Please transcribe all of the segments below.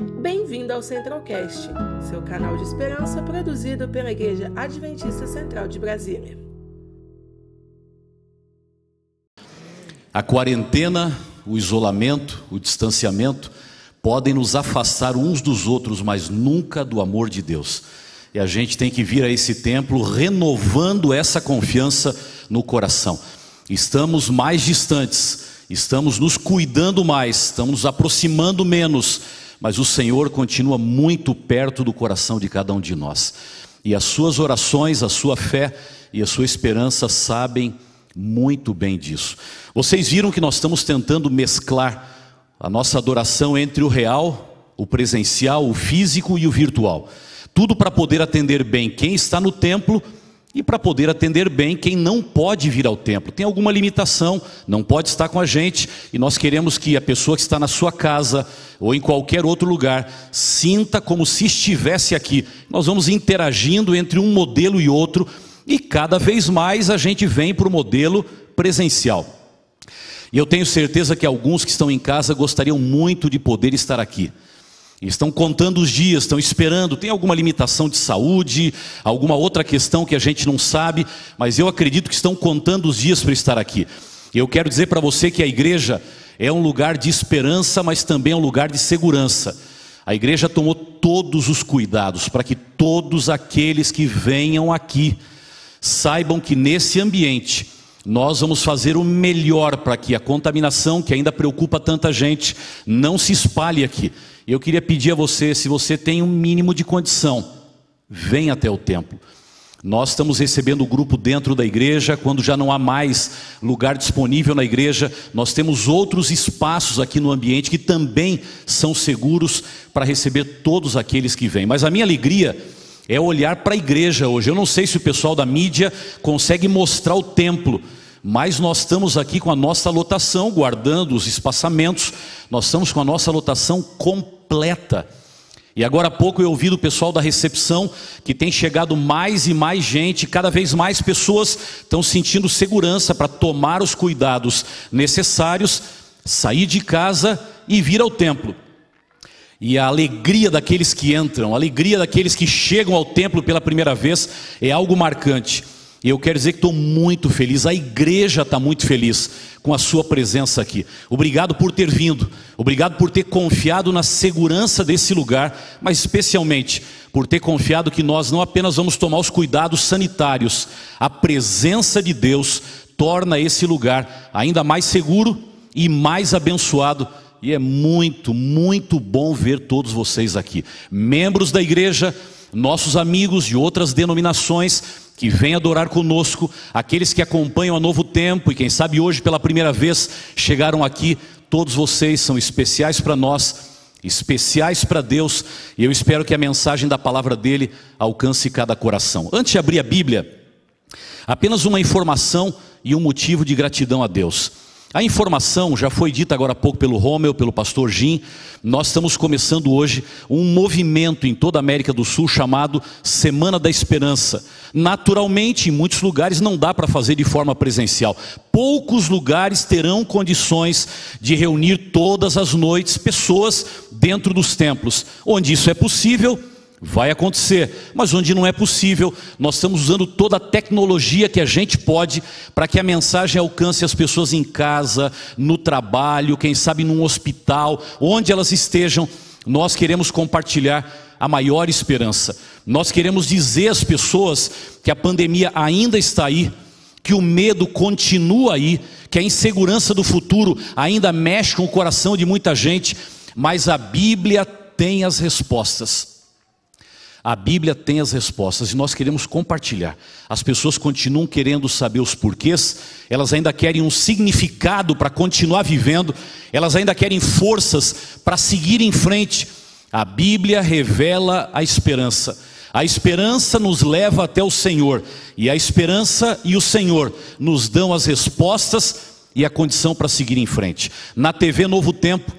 Bem-vindo ao Centralcast, seu canal de esperança produzido pela Igreja Adventista Central de Brasília. A quarentena, o isolamento, o distanciamento podem nos afastar uns dos outros, mas nunca do amor de Deus. E a gente tem que vir a esse templo renovando essa confiança no coração. Estamos mais distantes, estamos nos cuidando mais, estamos nos aproximando menos, mas o Senhor continua muito perto do coração de cada um de nós. E as suas orações, a sua fé e a sua esperança sabem muito bem disso. Vocês viram que nós estamos tentando mesclar a nossa adoração entre o real, o presencial, o físico e o virtual. Tudo para poder atender bem quem está no templo e para poder atender bem quem não pode vir ao templo. Tem alguma limitação, não pode estar com a gente, e nós queremos que a pessoa que está na sua casa ou em qualquer outro lugar sinta como se estivesse aqui. Nós vamos interagindo entre um modelo e outro, e cada vez mais a gente vem para o modelo presencial. E eu tenho certeza que alguns que estão em casa gostariam muito de poder estar aqui. Estão contando os dias, estão esperando. Tem alguma limitação de saúde, alguma outra questão que a gente não sabe, mas eu acredito que estão contando os dias para estar aqui. Eu quero dizer para você que a igreja é um lugar de esperança, mas também é um lugar de segurança. A igreja tomou todos os cuidados para que todos aqueles que venham aqui saibam que nesse ambiente nós vamos fazer o melhor para que a contaminação, que ainda preocupa tanta gente, não se espalhe aqui. Eu queria pedir a você, se você tem um mínimo de condição, venha até o templo. Nós estamos recebendo o grupo dentro da igreja, quando já não há mais lugar disponível na igreja, nós temos outros espaços aqui no ambiente que também são seguros para receber todos aqueles que vêm. Mas a minha alegria é olhar para a igreja hoje. Eu não sei se o pessoal da mídia consegue mostrar o templo, mas nós estamos aqui com a nossa lotação, guardando os espaçamentos, nós estamos com a nossa lotação completa. E agora há pouco eu ouvi do pessoal da recepção que tem chegado mais e mais gente, cada vez mais pessoas estão sentindo segurança para tomar os cuidados necessários, sair de casa e vir ao templo. E a alegria daqueles que entram, a alegria daqueles que chegam ao templo pela primeira vez é algo marcante. E eu quero dizer que estou muito feliz, a igreja está muito feliz com a sua presença aqui. Obrigado por ter vindo, obrigado por ter confiado na segurança desse lugar, mas especialmente por ter confiado que nós não apenas vamos tomar os cuidados sanitários, a presença de Deus torna esse lugar ainda mais seguro e mais abençoado. E é muito, muito bom ver todos vocês aqui, membros da igreja, nossos amigos de outras denominações que vêm adorar conosco, aqueles que acompanham a Novo Tempo e quem sabe hoje pela primeira vez chegaram aqui, todos vocês são especiais para nós, especiais para Deus, e eu espero que a mensagem da palavra dele alcance cada coração. Antes de abrir a Bíblia, apenas uma informação e um motivo de gratidão a Deus. A informação já foi dita agora há pouco pelo Romeu, pelo pastor Jim. Nós estamos começando hoje um movimento em toda a América do Sul chamado Semana da Esperança. Naturalmente, em muitos lugares não dá para fazer de forma presencial. Poucos lugares terão condições de reunir todas as noites pessoas dentro dos templos. Onde isso é possível, Vai acontecer, mas onde não é possível, nós estamos usando toda a tecnologia que a gente pode para que a mensagem alcance as pessoas em casa, no trabalho, quem sabe num hospital, onde elas estejam. Nós queremos compartilhar a maior esperança. Nós queremos dizer às pessoas que a pandemia ainda está aí, que o medo continua aí, que a insegurança do futuro ainda mexe com o coração de muita gente, mas a Bíblia tem as respostas. A Bíblia tem as respostas e nós queremos compartilhar. As pessoas continuam querendo saber os porquês, elas ainda querem um significado para continuar vivendo, elas ainda querem forças para seguir em frente. A Bíblia revela a esperança. A esperança nos leva até o Senhor, e a esperança e o Senhor nos dão as respostas e a condição para seguir em frente. Na TV Novo Tempo,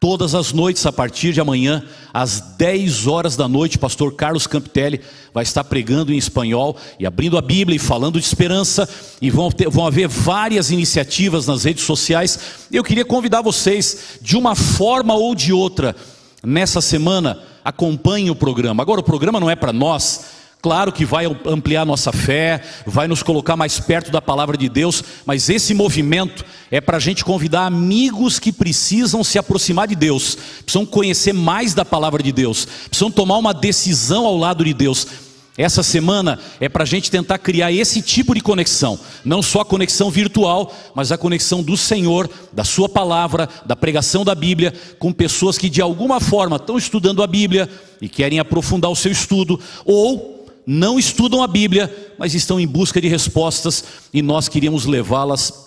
Todas as noites, a partir de amanhã, às 10 horas da noite, pastor Carlos Campitelli vai estar pregando em espanhol e abrindo a Bíblia e falando de esperança. E vão, ter, vão haver várias iniciativas nas redes sociais. Eu queria convidar vocês, de uma forma ou de outra, nessa semana, acompanhe o programa. Agora, o programa não é para nós, Claro que vai ampliar nossa fé, vai nos colocar mais perto da palavra de Deus, mas esse movimento é para a gente convidar amigos que precisam se aproximar de Deus, precisam conhecer mais da palavra de Deus, precisam tomar uma decisão ao lado de Deus. Essa semana é para a gente tentar criar esse tipo de conexão, não só a conexão virtual, mas a conexão do Senhor, da Sua palavra, da pregação da Bíblia, com pessoas que de alguma forma estão estudando a Bíblia e querem aprofundar o seu estudo, ou não estudam a Bíblia, mas estão em busca de respostas e nós queríamos levá-las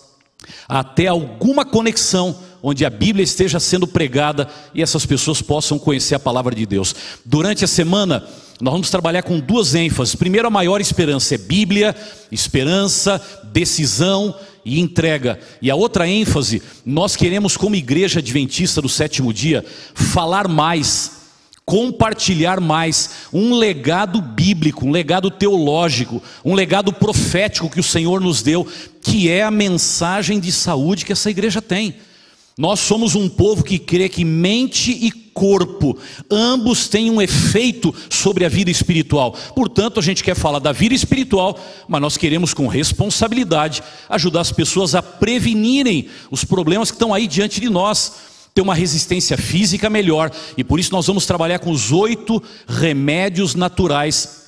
até alguma conexão onde a Bíblia esteja sendo pregada e essas pessoas possam conhecer a palavra de Deus. Durante a semana, nós vamos trabalhar com duas ênfases. Primeiro, a maior esperança é Bíblia, esperança, decisão e entrega. E a outra ênfase, nós queremos, como igreja adventista do sétimo dia, falar mais compartilhar mais um legado bíblico, um legado teológico, um legado profético que o Senhor nos deu, que é a mensagem de saúde que essa igreja tem. Nós somos um povo que crê que mente e corpo, ambos têm um efeito sobre a vida espiritual. Portanto, a gente quer falar da vida espiritual, mas nós queremos com responsabilidade ajudar as pessoas a prevenirem os problemas que estão aí diante de nós ter uma resistência física melhor, e por isso nós vamos trabalhar com os oito remédios naturais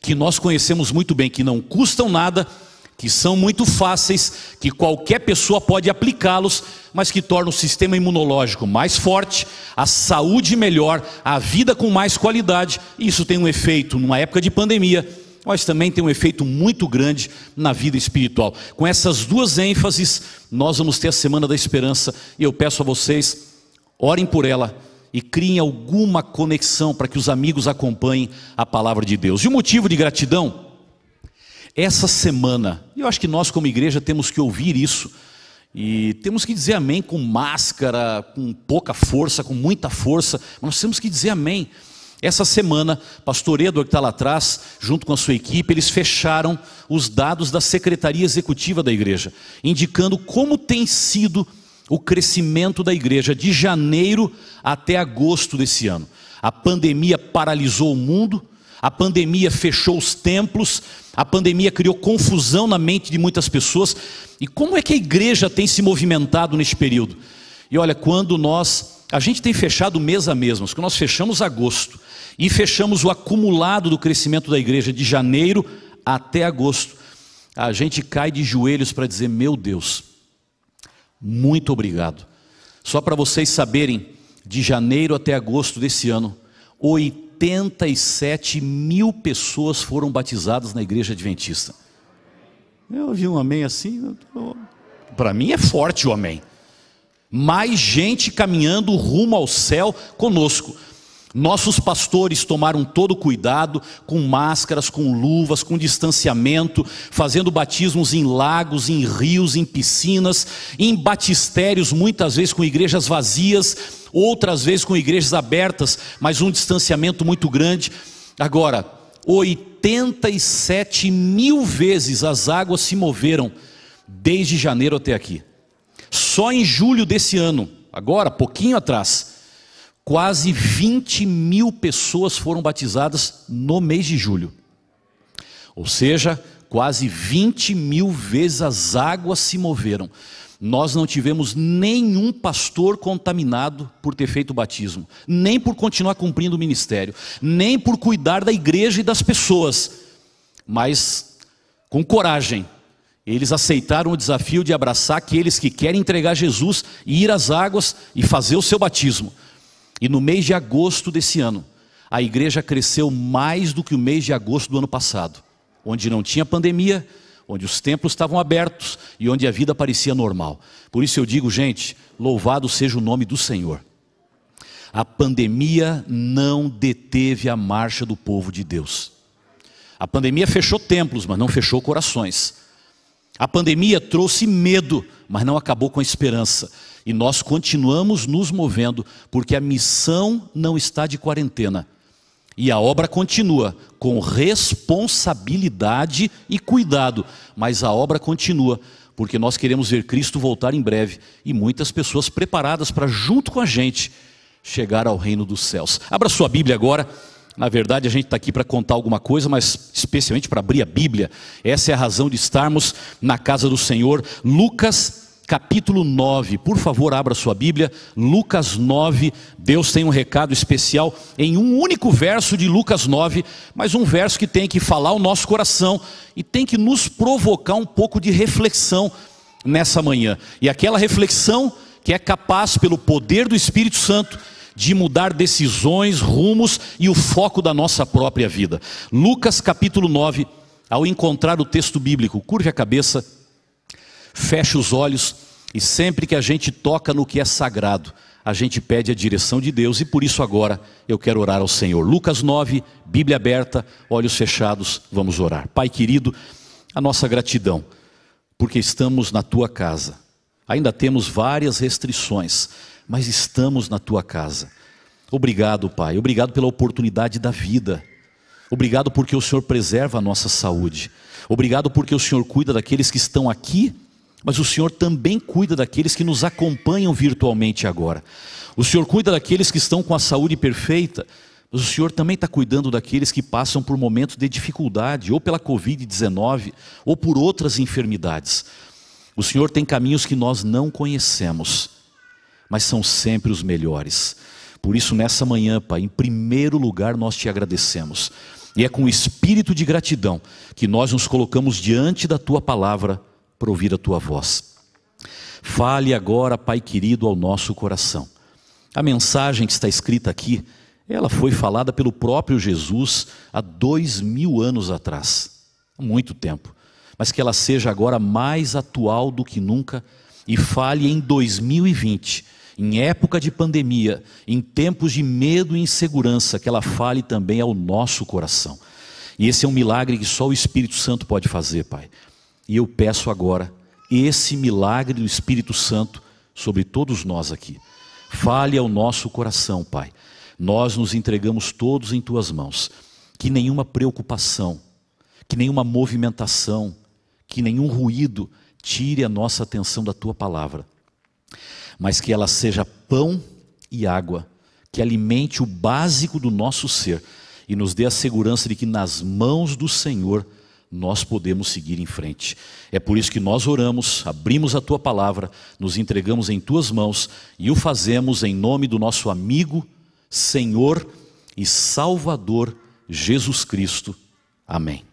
que nós conhecemos muito bem, que não custam nada, que são muito fáceis, que qualquer pessoa pode aplicá-los, mas que tornam o sistema imunológico mais forte, a saúde melhor, a vida com mais qualidade. Isso tem um efeito numa época de pandemia mas também tem um efeito muito grande na vida espiritual. Com essas duas ênfases, nós vamos ter a Semana da Esperança e eu peço a vocês, orem por ela e criem alguma conexão para que os amigos acompanhem a palavra de Deus. E o motivo de gratidão? Essa semana, eu acho que nós, como igreja, temos que ouvir isso. E temos que dizer amém com máscara, com pouca força, com muita força, mas nós temos que dizer amém. Essa semana, pastor Edward que está lá atrás, junto com a sua equipe, eles fecharam os dados da Secretaria Executiva da Igreja, indicando como tem sido o crescimento da igreja de janeiro até agosto desse ano. A pandemia paralisou o mundo, a pandemia fechou os templos, a pandemia criou confusão na mente de muitas pessoas. E como é que a igreja tem se movimentado neste período? E olha, quando nós, a gente tem fechado mês a mês, mas quando nós fechamos agosto, e fechamos o acumulado do crescimento da igreja de janeiro até agosto. A gente cai de joelhos para dizer: Meu Deus, muito obrigado. Só para vocês saberem, de janeiro até agosto desse ano, 87 mil pessoas foram batizadas na igreja adventista. Eu ouvi um amém assim, para mim é forte o amém. Mais gente caminhando rumo ao céu conosco. Nossos pastores tomaram todo cuidado, com máscaras, com luvas, com distanciamento, fazendo batismos em lagos, em rios, em piscinas, em batistérios, muitas vezes com igrejas vazias, outras vezes com igrejas abertas, mas um distanciamento muito grande. Agora, 87 mil vezes as águas se moveram desde janeiro até aqui. Só em julho desse ano, agora, pouquinho atrás, quase 20 mil pessoas foram batizadas no mês de julho. Ou seja, quase 20 mil vezes as águas se moveram. Nós não tivemos nenhum pastor contaminado por ter feito o batismo, nem por continuar cumprindo o ministério, nem por cuidar da igreja e das pessoas, mas com coragem, eles aceitaram o desafio de abraçar aqueles que querem entregar Jesus e ir às águas e fazer o seu batismo. E no mês de agosto desse ano, a igreja cresceu mais do que o mês de agosto do ano passado, onde não tinha pandemia, onde os templos estavam abertos e onde a vida parecia normal. Por isso eu digo, gente, louvado seja o nome do Senhor. A pandemia não deteve a marcha do povo de Deus. A pandemia fechou templos, mas não fechou corações. A pandemia trouxe medo, mas não acabou com a esperança. E nós continuamos nos movendo, porque a missão não está de quarentena. E a obra continua com responsabilidade e cuidado, mas a obra continua, porque nós queremos ver Cristo voltar em breve e muitas pessoas preparadas para, junto com a gente, chegar ao reino dos céus. Abra sua Bíblia agora. Na verdade, a gente está aqui para contar alguma coisa, mas especialmente para abrir a Bíblia. Essa é a razão de estarmos na casa do Senhor. Lucas capítulo 9. Por favor, abra sua Bíblia. Lucas 9. Deus tem um recado especial em um único verso de Lucas 9, mas um verso que tem que falar o nosso coração e tem que nos provocar um pouco de reflexão nessa manhã. E aquela reflexão que é capaz, pelo poder do Espírito Santo, de mudar decisões, rumos e o foco da nossa própria vida. Lucas capítulo 9, ao encontrar o texto bíblico, curve a cabeça, feche os olhos e sempre que a gente toca no que é sagrado, a gente pede a direção de Deus e por isso agora eu quero orar ao Senhor. Lucas 9, Bíblia aberta, olhos fechados, vamos orar. Pai querido, a nossa gratidão, porque estamos na tua casa. Ainda temos várias restrições, mas estamos na tua casa. Obrigado, Pai. Obrigado pela oportunidade da vida. Obrigado porque o Senhor preserva a nossa saúde. Obrigado porque o Senhor cuida daqueles que estão aqui, mas o Senhor também cuida daqueles que nos acompanham virtualmente agora. O Senhor cuida daqueles que estão com a saúde perfeita, mas o Senhor também está cuidando daqueles que passam por momentos de dificuldade, ou pela Covid-19, ou por outras enfermidades. O Senhor tem caminhos que nós não conhecemos mas são sempre os melhores. Por isso, nessa manhã, Pai, em primeiro lugar nós te agradecemos. E é com espírito de gratidão que nós nos colocamos diante da tua palavra para ouvir a tua voz. Fale agora, Pai querido, ao nosso coração. A mensagem que está escrita aqui, ela foi falada pelo próprio Jesus há dois mil anos atrás, há muito tempo, mas que ela seja agora mais atual do que nunca e fale em 2020 em época de pandemia, em tempos de medo e insegurança, que ela fale também ao nosso coração. E esse é um milagre que só o Espírito Santo pode fazer, Pai. E eu peço agora esse milagre do Espírito Santo sobre todos nós aqui. Fale ao nosso coração, Pai. Nós nos entregamos todos em tuas mãos. Que nenhuma preocupação, que nenhuma movimentação, que nenhum ruído tire a nossa atenção da tua palavra mas que ela seja pão e água, que alimente o básico do nosso ser e nos dê a segurança de que nas mãos do Senhor nós podemos seguir em frente. É por isso que nós oramos, abrimos a tua palavra, nos entregamos em tuas mãos e o fazemos em nome do nosso amigo, Senhor e Salvador Jesus Cristo. Amém.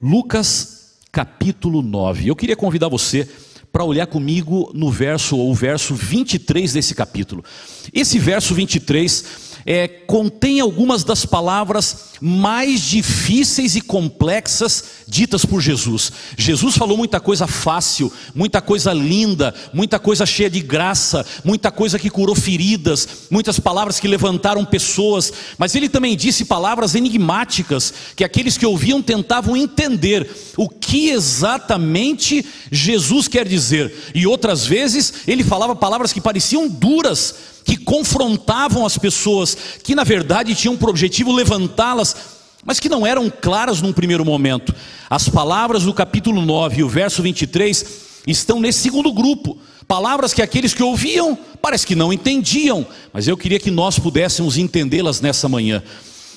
Lucas capítulo 9. Eu queria convidar você para olhar comigo no verso ou verso 23 desse capítulo. Esse verso 23 é, contém algumas das palavras mais difíceis e complexas ditas por Jesus. Jesus falou muita coisa fácil, muita coisa linda, muita coisa cheia de graça, muita coisa que curou feridas, muitas palavras que levantaram pessoas, mas ele também disse palavras enigmáticas que aqueles que ouviam tentavam entender o que exatamente Jesus quer dizer. E outras vezes ele falava palavras que pareciam duras que confrontavam as pessoas, que na verdade tinham por objetivo levantá-las, mas que não eram claras num primeiro momento. As palavras do capítulo 9 e o verso 23 estão nesse segundo grupo. Palavras que aqueles que ouviam parece que não entendiam, mas eu queria que nós pudéssemos entendê-las nessa manhã.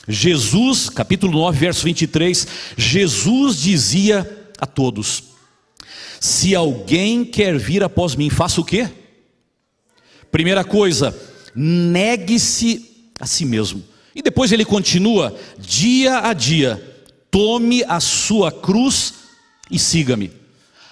Jesus, capítulo 9, verso 23, Jesus dizia a todos: Se alguém quer vir após mim, faça o quê? Primeira coisa, negue-se a si mesmo. E depois ele continua: dia a dia, tome a sua cruz e siga-me.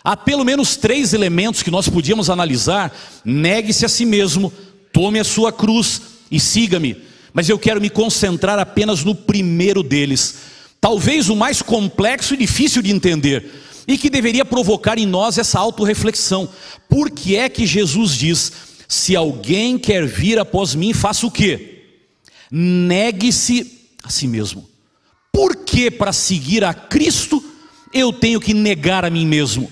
Há pelo menos três elementos que nós podíamos analisar: negue-se a si mesmo, tome a sua cruz e siga-me. Mas eu quero me concentrar apenas no primeiro deles, talvez o mais complexo e difícil de entender, e que deveria provocar em nós essa autorreflexão. Por que é que Jesus diz: se alguém quer vir após mim, faça o quê? Negue-se a si mesmo. Por que para seguir a Cristo eu tenho que negar a mim mesmo?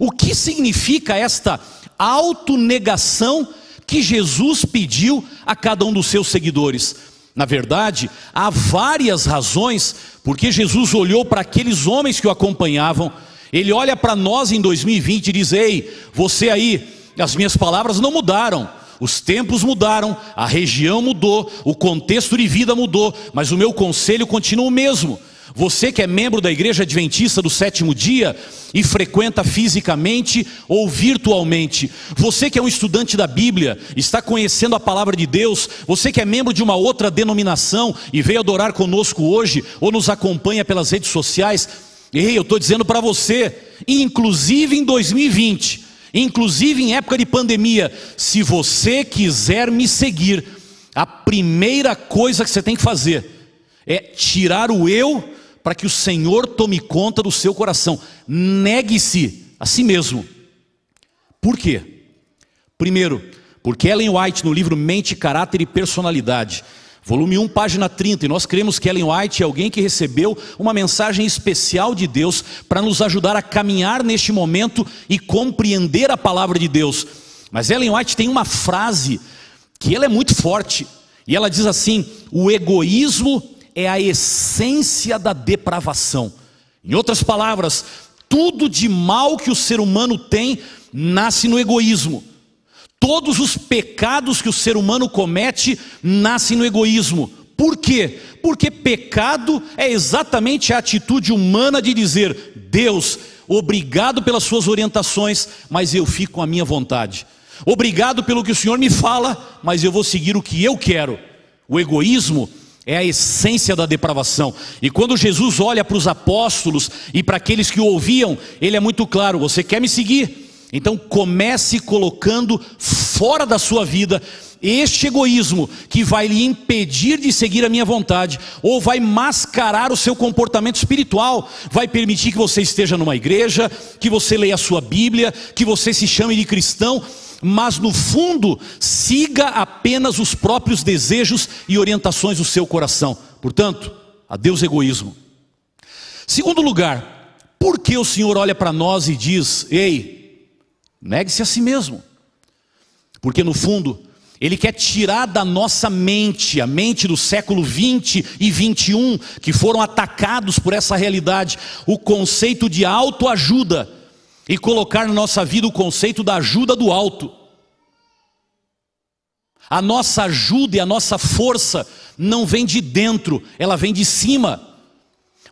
O que significa esta autonegação que Jesus pediu a cada um dos seus seguidores? Na verdade, há várias razões porque Jesus olhou para aqueles homens que o acompanhavam. Ele olha para nós em 2020 e diz: Ei, você aí as minhas palavras não mudaram. os tempos mudaram, a região mudou, o contexto de vida mudou, mas o meu conselho continua o mesmo. Você que é membro da Igreja Adventista do sétimo dia e frequenta fisicamente ou virtualmente, você que é um estudante da Bíblia, está conhecendo a palavra de Deus, você que é membro de uma outra denominação e veio adorar conosco hoje ou nos acompanha pelas redes sociais, ei, eu estou dizendo para você, inclusive em 2020, inclusive em época de pandemia, se você quiser me seguir, a primeira coisa que você tem que fazer é tirar o eu para que o Senhor tome conta do seu coração. Negue-se a si mesmo. Por quê? Primeiro, porque Ellen White, no livro Mente, Caráter e Personalidade, volume 1, página 30, e nós cremos que Ellen White é alguém que recebeu uma mensagem especial de Deus para nos ajudar a caminhar neste momento e compreender a palavra de Deus. Mas Ellen White tem uma frase que ela é muito forte, e ela diz assim: o egoísmo é a essência da depravação. Em outras palavras, tudo de mal que o ser humano tem nasce no egoísmo. Todos os pecados que o ser humano comete nascem no egoísmo. Por quê? Porque pecado é exatamente a atitude humana de dizer: Deus, obrigado pelas suas orientações, mas eu fico com a minha vontade. Obrigado pelo que o Senhor me fala, mas eu vou seguir o que eu quero. O egoísmo é a essência da depravação. E quando Jesus olha para os apóstolos e para aqueles que o ouviam, ele é muito claro: você quer me seguir? Então comece colocando fora da sua vida este egoísmo que vai lhe impedir de seguir a minha vontade, ou vai mascarar o seu comportamento espiritual, vai permitir que você esteja numa igreja, que você leia a sua Bíblia, que você se chame de cristão, mas no fundo siga apenas os próprios desejos e orientações do seu coração. Portanto, adeus egoísmo. Segundo lugar, por que o Senhor olha para nós e diz: "Ei, negue-se a si mesmo"? Porque no fundo, ele quer tirar da nossa mente, a mente do século 20 e 21, que foram atacados por essa realidade, o conceito de autoajuda e colocar na nossa vida o conceito da ajuda do alto. A nossa ajuda e a nossa força não vem de dentro, ela vem de cima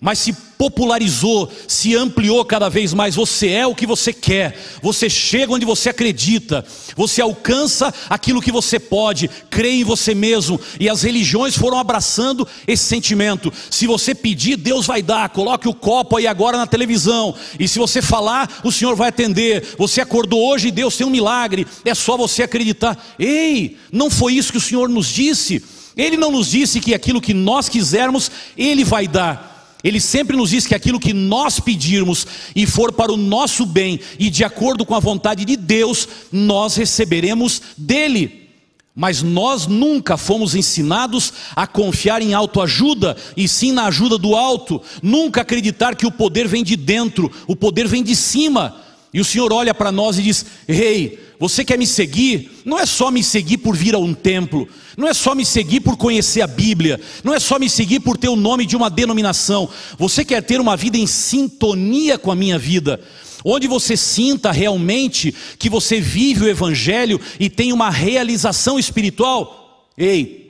mas se popularizou, se ampliou cada vez mais. Você é o que você quer, você chega onde você acredita, você alcança aquilo que você pode, crê em você mesmo, e as religiões foram abraçando esse sentimento. Se você pedir, Deus vai dar, coloque o copo aí agora na televisão, e se você falar, o Senhor vai atender. Você acordou hoje e Deus tem um milagre, é só você acreditar. Ei, não foi isso que o Senhor nos disse. Ele não nos disse que aquilo que nós quisermos, Ele vai dar. Ele sempre nos diz que aquilo que nós pedirmos e for para o nosso bem e de acordo com a vontade de Deus, nós receberemos dele. Mas nós nunca fomos ensinados a confiar em autoajuda e sim na ajuda do alto, nunca acreditar que o poder vem de dentro, o poder vem de cima. E o Senhor olha para nós e diz: Rei, hey, você quer me seguir? Não é só me seguir por vir a um templo, não é só me seguir por conhecer a Bíblia, não é só me seguir por ter o nome de uma denominação. Você quer ter uma vida em sintonia com a minha vida, onde você sinta realmente que você vive o Evangelho e tem uma realização espiritual? Ei,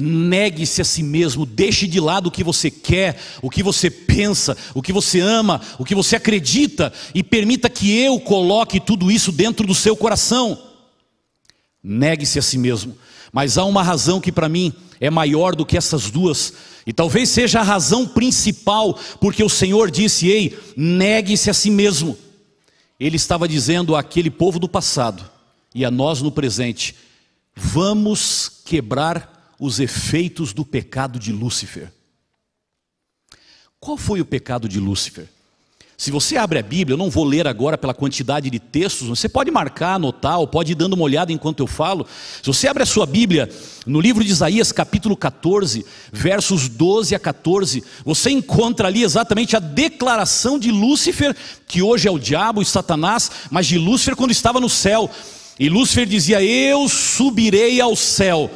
Negue-se a si mesmo, deixe de lado o que você quer, o que você pensa, o que você ama, o que você acredita e permita que eu coloque tudo isso dentro do seu coração. Negue-se a si mesmo. Mas há uma razão que para mim é maior do que essas duas, e talvez seja a razão principal, porque o Senhor disse: Ei, negue-se a si mesmo. Ele estava dizendo àquele povo do passado e a nós no presente: vamos quebrar os efeitos do pecado de Lúcifer. Qual foi o pecado de Lúcifer? Se você abre a Bíblia, eu não vou ler agora pela quantidade de textos, você pode marcar, anotar, ou pode ir dando uma olhada enquanto eu falo. Se você abre a sua Bíblia, no livro de Isaías, capítulo 14, versos 12 a 14, você encontra ali exatamente a declaração de Lúcifer, que hoje é o diabo e Satanás, mas de Lúcifer quando estava no céu. E Lúcifer dizia: Eu subirei ao céu.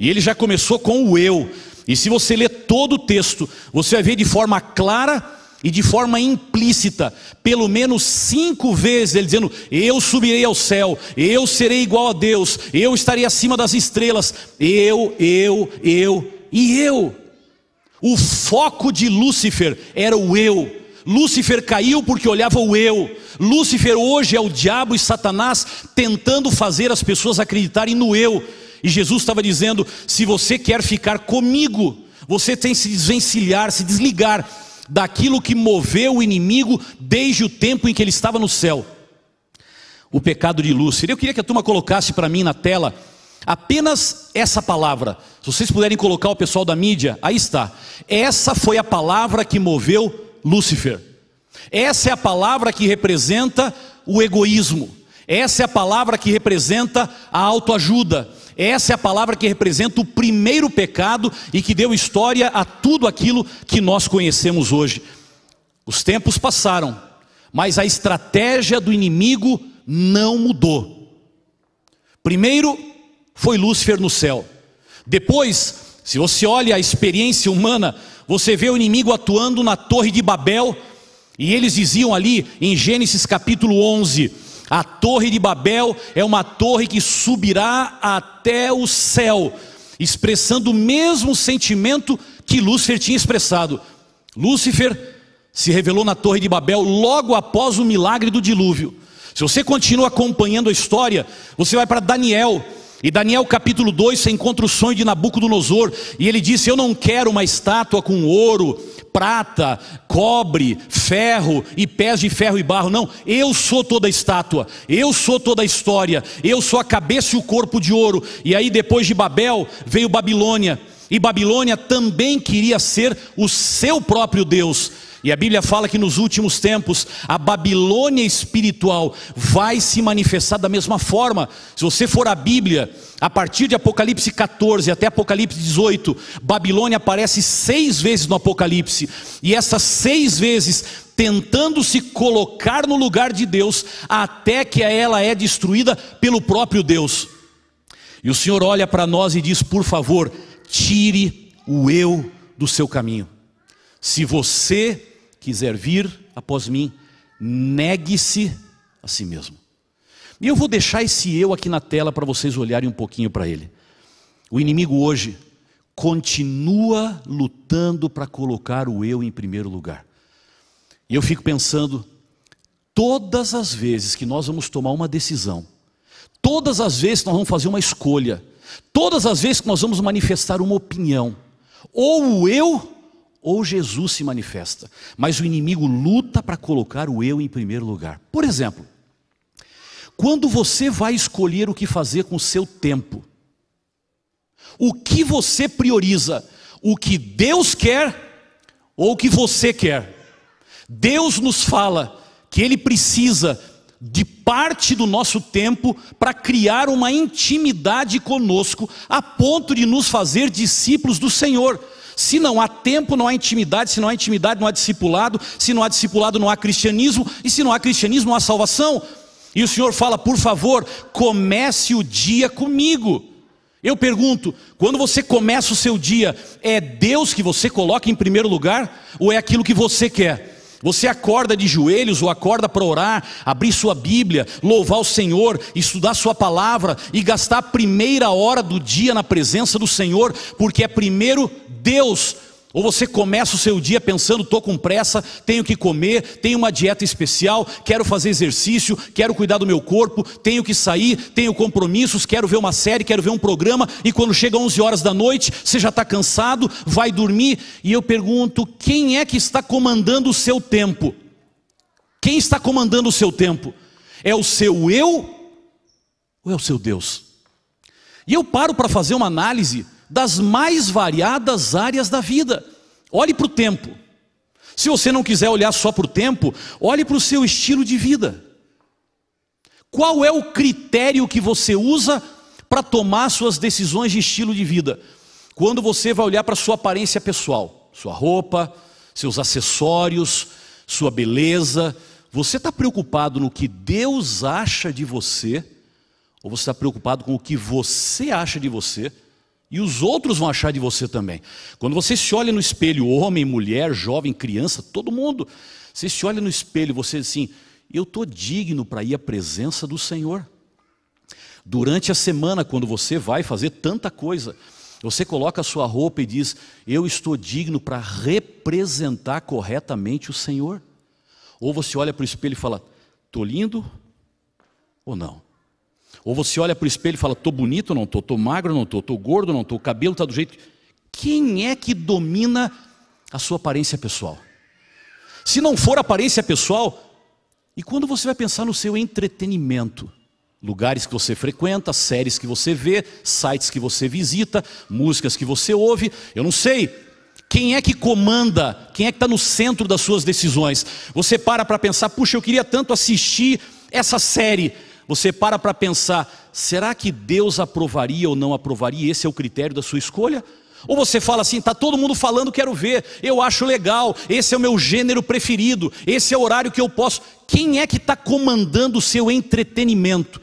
E ele já começou com o eu. E se você ler todo o texto, você vai ver de forma clara e de forma implícita, pelo menos cinco vezes, ele dizendo: Eu subirei ao céu, eu serei igual a Deus, eu estarei acima das estrelas, eu, eu, eu e eu. O foco de Lúcifer era o eu. Lúcifer caiu porque olhava o eu. Lúcifer hoje é o diabo e Satanás tentando fazer as pessoas acreditarem no eu. E Jesus estava dizendo: se você quer ficar comigo, você tem que se desvencilhar, se desligar daquilo que moveu o inimigo desde o tempo em que ele estava no céu. O pecado de Lúcifer. Eu queria que a turma colocasse para mim na tela apenas essa palavra. Se vocês puderem colocar o pessoal da mídia, aí está. Essa foi a palavra que moveu Lúcifer. Essa é a palavra que representa o egoísmo. Essa é a palavra que representa a autoajuda. Essa é a palavra que representa o primeiro pecado e que deu história a tudo aquilo que nós conhecemos hoje. Os tempos passaram, mas a estratégia do inimigo não mudou. Primeiro foi Lúcifer no céu. Depois, se você olha a experiência humana, você vê o inimigo atuando na Torre de Babel, e eles diziam ali em Gênesis capítulo 11: a Torre de Babel é uma torre que subirá até o céu, expressando o mesmo sentimento que Lúcifer tinha expressado. Lúcifer se revelou na Torre de Babel logo após o milagre do dilúvio. Se você continua acompanhando a história, você vai para Daniel, e Daniel capítulo 2, você encontra o sonho de Nabucodonosor, e ele disse: Eu não quero uma estátua com ouro, prata, cobre, ferro e pés de ferro e barro, não, eu sou toda a estátua, eu sou toda a história, eu sou a cabeça e o corpo de ouro. E aí, depois de Babel, veio Babilônia, e Babilônia também queria ser o seu próprio Deus. E a Bíblia fala que nos últimos tempos a Babilônia espiritual vai se manifestar da mesma forma. Se você for à Bíblia, a partir de Apocalipse 14 até Apocalipse 18, Babilônia aparece seis vezes no Apocalipse, e essas seis vezes tentando se colocar no lugar de Deus, até que ela é destruída pelo próprio Deus. E o Senhor olha para nós e diz: por favor, tire o eu do seu caminho. Se você quiser vir após mim, negue-se a si mesmo. E eu vou deixar esse eu aqui na tela para vocês olharem um pouquinho para ele. O inimigo hoje continua lutando para colocar o eu em primeiro lugar. E eu fico pensando, todas as vezes que nós vamos tomar uma decisão, todas as vezes que nós vamos fazer uma escolha, todas as vezes que nós vamos manifestar uma opinião, ou o eu ou Jesus se manifesta, mas o inimigo luta para colocar o eu em primeiro lugar. Por exemplo, quando você vai escolher o que fazer com o seu tempo, o que você prioriza? O que Deus quer ou o que você quer? Deus nos fala que Ele precisa de parte do nosso tempo para criar uma intimidade conosco, a ponto de nos fazer discípulos do Senhor. Se não há tempo, não há intimidade, se não há intimidade, não há discipulado, se não há discipulado, não há cristianismo, e se não há cristianismo, não há salvação. E o Senhor fala, por favor, comece o dia comigo. Eu pergunto, quando você começa o seu dia, é Deus que você coloca em primeiro lugar ou é aquilo que você quer? Você acorda de joelhos ou acorda para orar, abrir sua Bíblia, louvar o Senhor, estudar Sua palavra e gastar a primeira hora do dia na presença do Senhor, porque é primeiro Deus ou você começa o seu dia pensando, estou com pressa, tenho que comer, tenho uma dieta especial, quero fazer exercício, quero cuidar do meu corpo, tenho que sair, tenho compromissos, quero ver uma série, quero ver um programa, e quando chega 11 horas da noite, você já está cansado, vai dormir, e eu pergunto: quem é que está comandando o seu tempo? Quem está comandando o seu tempo? É o seu eu ou é o seu Deus? E eu paro para fazer uma análise das mais variadas áreas da vida. Olhe para o tempo. Se você não quiser olhar só para o tempo, olhe para o seu estilo de vida. Qual é o critério que você usa para tomar suas decisões de estilo de vida? Quando você vai olhar para sua aparência pessoal, sua roupa, seus acessórios, sua beleza, você está preocupado no que Deus acha de você, ou você está preocupado com o que você acha de você? E os outros vão achar de você também. Quando você se olha no espelho, homem, mulher, jovem, criança, todo mundo, você se olha no espelho, você diz assim: eu estou digno para ir à presença do Senhor. Durante a semana, quando você vai fazer tanta coisa, você coloca a sua roupa e diz: Eu estou digno para representar corretamente o Senhor. Ou você olha para o espelho e fala: Estou lindo ou não? Ou você olha para o espelho e fala: Estou bonito ou não estou? Estou magro ou não estou? Estou gordo ou não estou? O cabelo está do jeito. Quem é que domina a sua aparência pessoal? Se não for aparência pessoal, e quando você vai pensar no seu entretenimento? Lugares que você frequenta, séries que você vê, sites que você visita, músicas que você ouve, eu não sei. Quem é que comanda? Quem é que está no centro das suas decisões? Você para para pensar, puxa, eu queria tanto assistir essa série. Você para para pensar, será que Deus aprovaria ou não aprovaria? Esse é o critério da sua escolha? Ou você fala assim, está todo mundo falando, quero ver, eu acho legal, esse é o meu gênero preferido, esse é o horário que eu posso. Quem é que está comandando o seu entretenimento?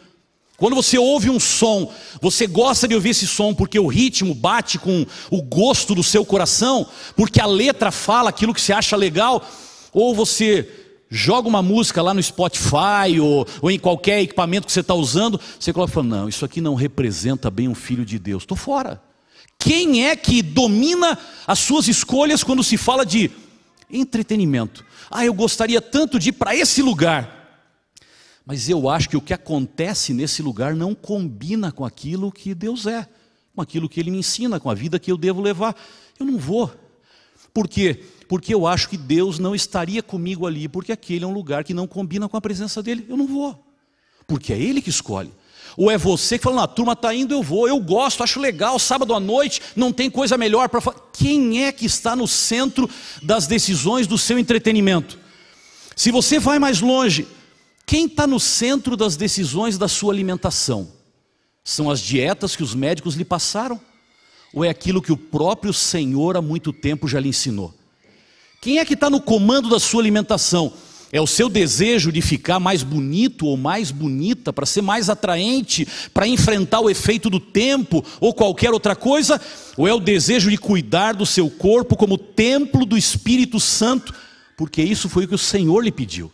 Quando você ouve um som, você gosta de ouvir esse som porque o ritmo bate com o gosto do seu coração, porque a letra fala aquilo que você acha legal, ou você joga uma música lá no Spotify ou, ou em qualquer equipamento que você está usando, você coloca e fala: Não, isso aqui não representa bem um filho de Deus, estou fora. Quem é que domina as suas escolhas quando se fala de entretenimento? Ah, eu gostaria tanto de ir para esse lugar. Mas eu acho que o que acontece nesse lugar não combina com aquilo que Deus é, com aquilo que Ele me ensina, com a vida que eu devo levar. Eu não vou. Por quê? Porque eu acho que Deus não estaria comigo ali, porque aquele é um lugar que não combina com a presença dEle. Eu não vou. Porque é Ele que escolhe. Ou é você que fala, a turma está indo, eu vou, eu gosto, acho legal, sábado à noite, não tem coisa melhor para fazer. Quem é que está no centro das decisões do seu entretenimento? Se você vai mais longe, quem está no centro das decisões da sua alimentação? São as dietas que os médicos lhe passaram? Ou é aquilo que o próprio Senhor há muito tempo já lhe ensinou? Quem é que está no comando da sua alimentação? É o seu desejo de ficar mais bonito ou mais bonita, para ser mais atraente, para enfrentar o efeito do tempo ou qualquer outra coisa? Ou é o desejo de cuidar do seu corpo como templo do Espírito Santo? Porque isso foi o que o Senhor lhe pediu.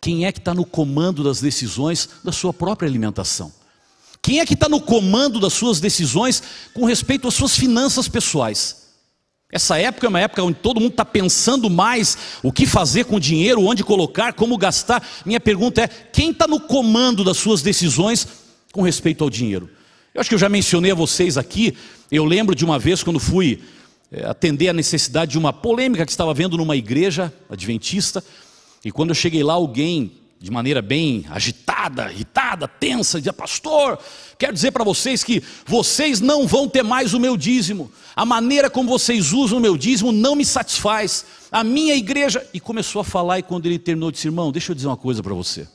Quem é que está no comando das decisões da sua própria alimentação? Quem é que está no comando das suas decisões com respeito às suas finanças pessoais? Essa época é uma época onde todo mundo está pensando mais o que fazer com o dinheiro, onde colocar, como gastar. Minha pergunta é: quem está no comando das suas decisões com respeito ao dinheiro? Eu acho que eu já mencionei a vocês aqui. Eu lembro de uma vez quando fui é, atender a necessidade de uma polêmica que estava havendo numa igreja adventista. E quando eu cheguei lá, alguém, de maneira bem agitada, irritada, tensa, dizia: Pastor, quero dizer para vocês que vocês não vão ter mais o meu dízimo. A maneira como vocês usam o meu dízimo não me satisfaz. A minha igreja. E começou a falar, e quando ele terminou, disse: Irmão, deixa eu dizer uma coisa para você.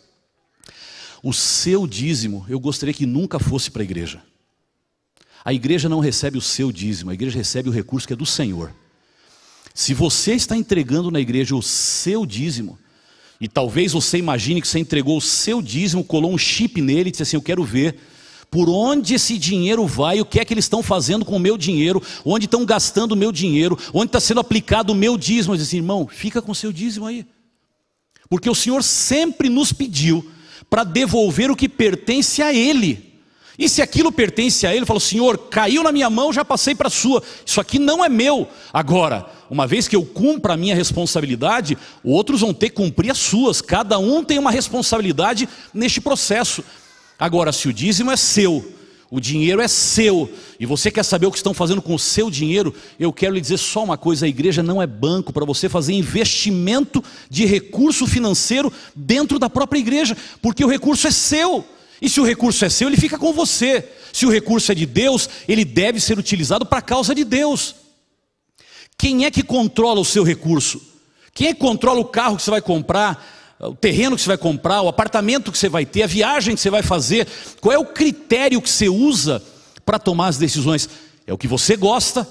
O seu dízimo, eu gostaria que nunca fosse para a igreja. A igreja não recebe o seu dízimo, a igreja recebe o recurso que é do Senhor. Se você está entregando na igreja o seu dízimo, e talvez você imagine que você entregou o seu dízimo, colou um chip nele e disse assim: Eu quero ver por onde esse dinheiro vai, o que é que eles estão fazendo com o meu dinheiro, onde estão gastando o meu dinheiro, onde está sendo aplicado o meu dízimo. Eu disse, assim, irmão, fica com o seu dízimo aí. Porque o Senhor sempre nos pediu para devolver o que pertence a Ele. E se aquilo pertence a ele, falou: Senhor, caiu na minha mão, já passei para a sua. Isso aqui não é meu. Agora, uma vez que eu cumpra a minha responsabilidade, outros vão ter que cumprir as suas. Cada um tem uma responsabilidade neste processo. Agora, se o dízimo é seu, o dinheiro é seu, e você quer saber o que estão fazendo com o seu dinheiro, eu quero lhe dizer só uma coisa: a igreja não é banco para você fazer investimento de recurso financeiro dentro da própria igreja, porque o recurso é seu. E se o recurso é seu, ele fica com você. Se o recurso é de Deus, ele deve ser utilizado para a causa de Deus. Quem é que controla o seu recurso? Quem é que controla o carro que você vai comprar, o terreno que você vai comprar, o apartamento que você vai ter, a viagem que você vai fazer? Qual é o critério que você usa para tomar as decisões? É o que você gosta,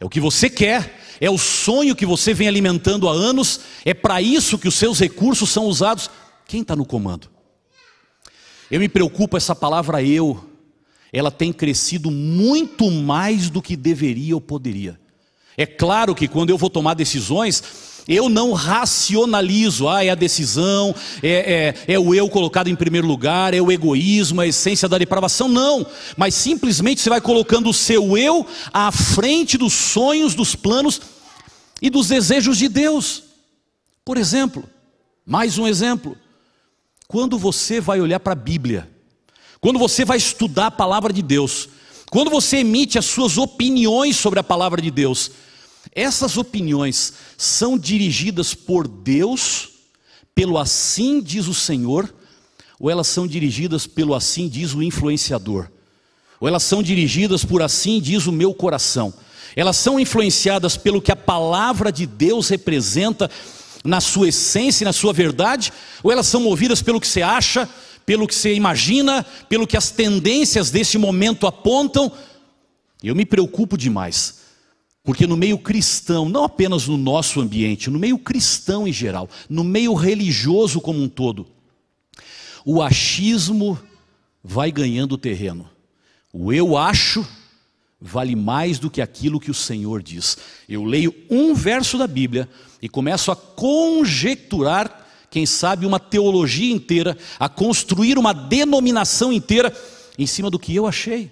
é o que você quer, é o sonho que você vem alimentando há anos, é para isso que os seus recursos são usados. Quem está no comando? Eu me preocupo essa palavra eu. ela tem crescido muito mais do que deveria ou poderia. É claro que quando eu vou tomar decisões, eu não racionalizo, ah, é a decisão, é, é, é, o eu colocado em primeiro lugar, é o egoísmo, a essência da depravação, não. Mas simplesmente você vai colocando o seu eu à frente dos sonhos, dos planos e dos desejos de Deus. Por exemplo, mais um exemplo. Quando você vai olhar para a Bíblia, quando você vai estudar a palavra de Deus, quando você emite as suas opiniões sobre a palavra de Deus, essas opiniões são dirigidas por Deus, pelo assim diz o Senhor, ou elas são dirigidas pelo assim diz o influenciador? Ou elas são dirigidas por assim diz o meu coração? Elas são influenciadas pelo que a palavra de Deus representa na sua essência e na sua verdade? Ou elas são movidas pelo que você acha, pelo que você imagina, pelo que as tendências desse momento apontam. Eu me preocupo demais, porque no meio cristão, não apenas no nosso ambiente, no meio cristão em geral, no meio religioso como um todo, o achismo vai ganhando terreno. O eu acho vale mais do que aquilo que o Senhor diz. Eu leio um verso da Bíblia e começo a conjecturar quem sabe, uma teologia inteira, a construir uma denominação inteira em cima do que eu achei,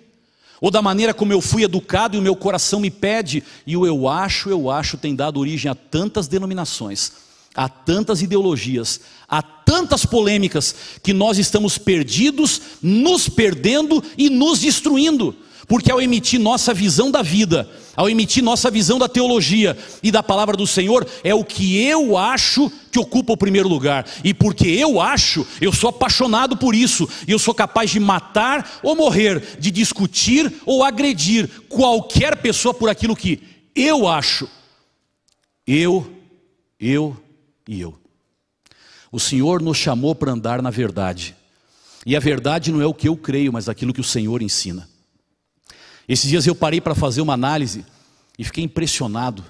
ou da maneira como eu fui educado e o meu coração me pede, e o eu acho, eu acho tem dado origem a tantas denominações, a tantas ideologias, a tantas polêmicas, que nós estamos perdidos, nos perdendo e nos destruindo. Porque ao emitir nossa visão da vida, ao emitir nossa visão da teologia e da palavra do Senhor, é o que eu acho que ocupa o primeiro lugar. E porque eu acho, eu sou apaixonado por isso, e eu sou capaz de matar ou morrer, de discutir ou agredir qualquer pessoa por aquilo que eu acho. Eu, eu e eu. O Senhor nos chamou para andar na verdade. E a verdade não é o que eu creio, mas aquilo que o Senhor ensina. Esses dias eu parei para fazer uma análise e fiquei impressionado.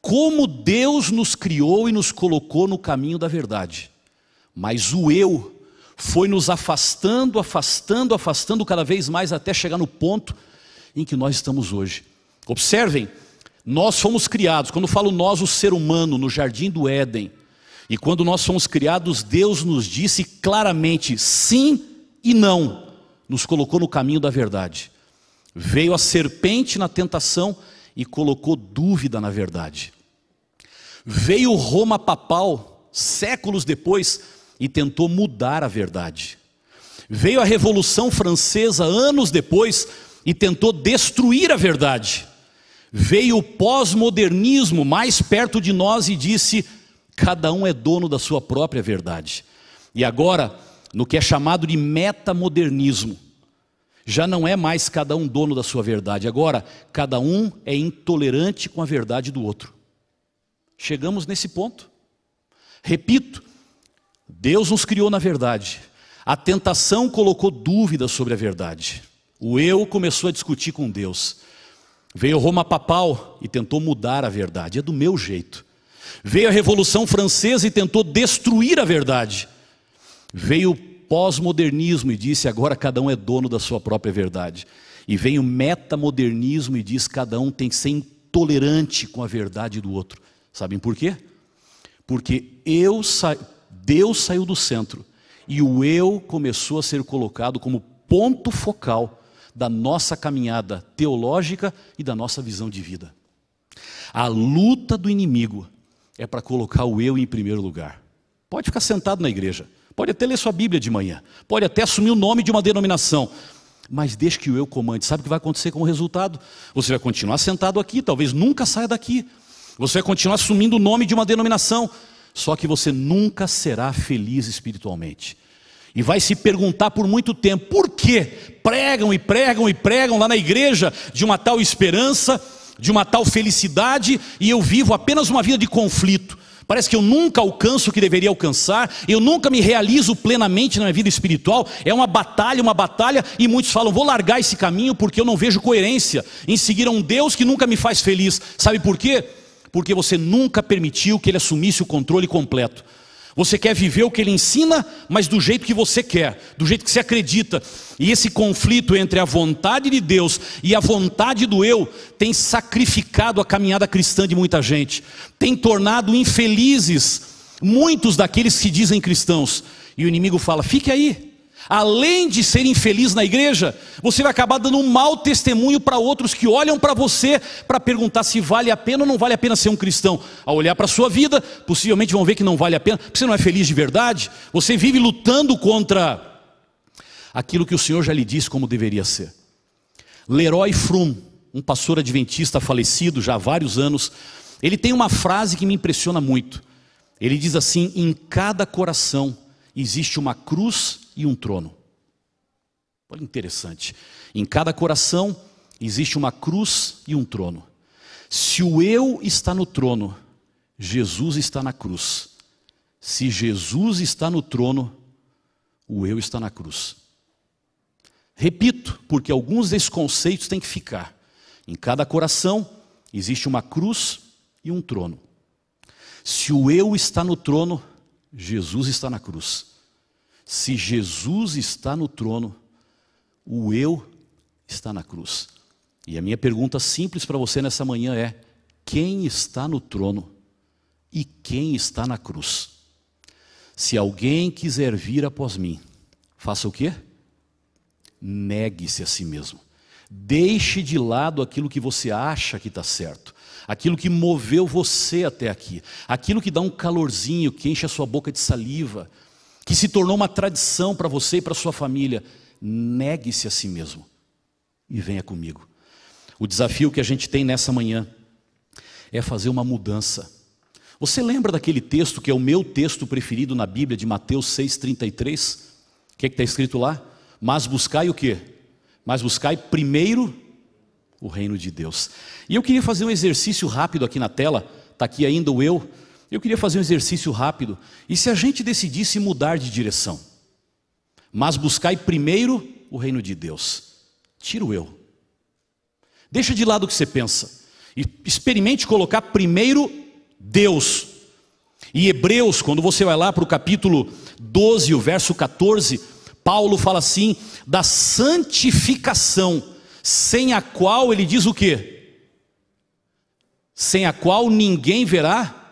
Como Deus nos criou e nos colocou no caminho da verdade. Mas o eu foi nos afastando, afastando, afastando cada vez mais até chegar no ponto em que nós estamos hoje. Observem, nós fomos criados, quando falo nós, o ser humano, no jardim do Éden. E quando nós fomos criados, Deus nos disse claramente sim e não, nos colocou no caminho da verdade. Veio a serpente na tentação e colocou dúvida na verdade. Veio Roma papal, séculos depois, e tentou mudar a verdade. Veio a Revolução Francesa, anos depois, e tentou destruir a verdade. Veio o pós-modernismo mais perto de nós e disse: cada um é dono da sua própria verdade. E agora, no que é chamado de metamodernismo, já não é mais cada um dono da sua verdade, agora cada um é intolerante com a verdade do outro. Chegamos nesse ponto. Repito, Deus nos criou na verdade. A tentação colocou dúvidas sobre a verdade. O eu começou a discutir com Deus. Veio Roma papal e tentou mudar a verdade, é do meu jeito. Veio a Revolução Francesa e tentou destruir a verdade. Veio pós-modernismo e disse agora cada um é dono da sua própria verdade. E vem o metamodernismo e diz cada um tem que ser intolerante com a verdade do outro. Sabem por quê? Porque eu sa... Deus saiu do centro e o eu começou a ser colocado como ponto focal da nossa caminhada teológica e da nossa visão de vida. A luta do inimigo é para colocar o eu em primeiro lugar. Pode ficar sentado na igreja. Pode até ler sua Bíblia de manhã, pode até assumir o nome de uma denominação, mas deixe que o eu comande. Sabe o que vai acontecer como resultado? Você vai continuar sentado aqui, talvez nunca saia daqui. Você vai continuar assumindo o nome de uma denominação, só que você nunca será feliz espiritualmente. E vai se perguntar por muito tempo, por que pregam e pregam e pregam lá na igreja de uma tal esperança, de uma tal felicidade, e eu vivo apenas uma vida de conflito. Parece que eu nunca alcanço o que deveria alcançar, eu nunca me realizo plenamente na minha vida espiritual. É uma batalha, uma batalha, e muitos falam: vou largar esse caminho porque eu não vejo coerência em seguir a um Deus que nunca me faz feliz. Sabe por quê? Porque você nunca permitiu que Ele assumisse o controle completo. Você quer viver o que ele ensina, mas do jeito que você quer, do jeito que você acredita. E esse conflito entre a vontade de Deus e a vontade do eu tem sacrificado a caminhada cristã de muita gente, tem tornado infelizes muitos daqueles que dizem cristãos. E o inimigo fala: fique aí, além de ser infeliz na igreja, você vai acabar dando um mau testemunho para outros que olham para você para perguntar se vale a pena ou não vale a pena ser um cristão. Ao olhar para a sua vida, possivelmente vão ver que não vale a pena, porque você não é feliz de verdade, você vive lutando contra aquilo que o Senhor já lhe disse como deveria ser. Leroy Frum, um pastor adventista falecido já há vários anos, ele tem uma frase que me impressiona muito. Ele diz assim: em cada coração existe uma cruz e um trono. Olha interessante. Em cada coração existe uma cruz e um trono. Se o eu está no trono, Jesus está na cruz. Se Jesus está no trono, o eu está na cruz. Repito, porque alguns desses conceitos têm que ficar. Em cada coração existe uma cruz e um trono. Se o eu está no trono, Jesus está na cruz. Se Jesus está no trono, o eu está na cruz. E a minha pergunta simples para você nessa manhã é: quem está no trono e quem está na cruz? Se alguém quiser vir após mim, faça o quê? Negue-se a si mesmo. Deixe de lado aquilo que você acha que está certo aquilo que moveu você até aqui, aquilo que dá um calorzinho, que enche a sua boca de saliva, que se tornou uma tradição para você e para sua família, negue-se a si mesmo e venha comigo. O desafio que a gente tem nessa manhã é fazer uma mudança. Você lembra daquele texto que é o meu texto preferido na Bíblia, de Mateus 6,33? O que é está escrito lá? Mas buscai o quê? Mas buscai primeiro o reino de Deus. E eu queria fazer um exercício rápido aqui na tela, está aqui ainda o eu. Eu queria fazer um exercício rápido. E se a gente decidisse mudar de direção? Mas buscai primeiro o reino de Deus. Tira o eu. Deixa de lado o que você pensa. E experimente colocar primeiro Deus. E Hebreus, quando você vai lá para o capítulo 12, o verso 14, Paulo fala assim: da santificação sem a qual ele diz o quê? Sem a qual ninguém verá,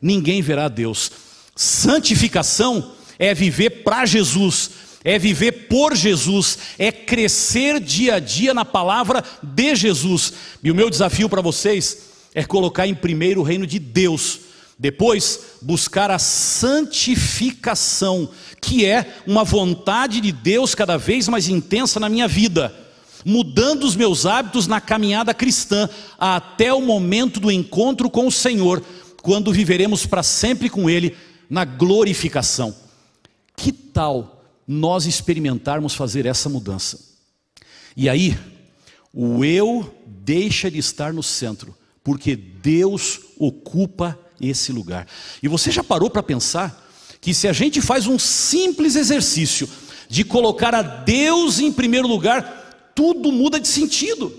ninguém verá Deus. Santificação é viver para Jesus, é viver por Jesus, é crescer dia a dia na palavra de Jesus. E o meu desafio para vocês é colocar em primeiro o reino de Deus, depois buscar a santificação, que é uma vontade de Deus cada vez mais intensa na minha vida mudando os meus hábitos na caminhada cristã, até o momento do encontro com o Senhor, quando viveremos para sempre com Ele na glorificação. Que tal nós experimentarmos fazer essa mudança? E aí, o eu deixa de estar no centro, porque Deus ocupa esse lugar. E você já parou para pensar que se a gente faz um simples exercício de colocar a Deus em primeiro lugar, tudo muda de sentido.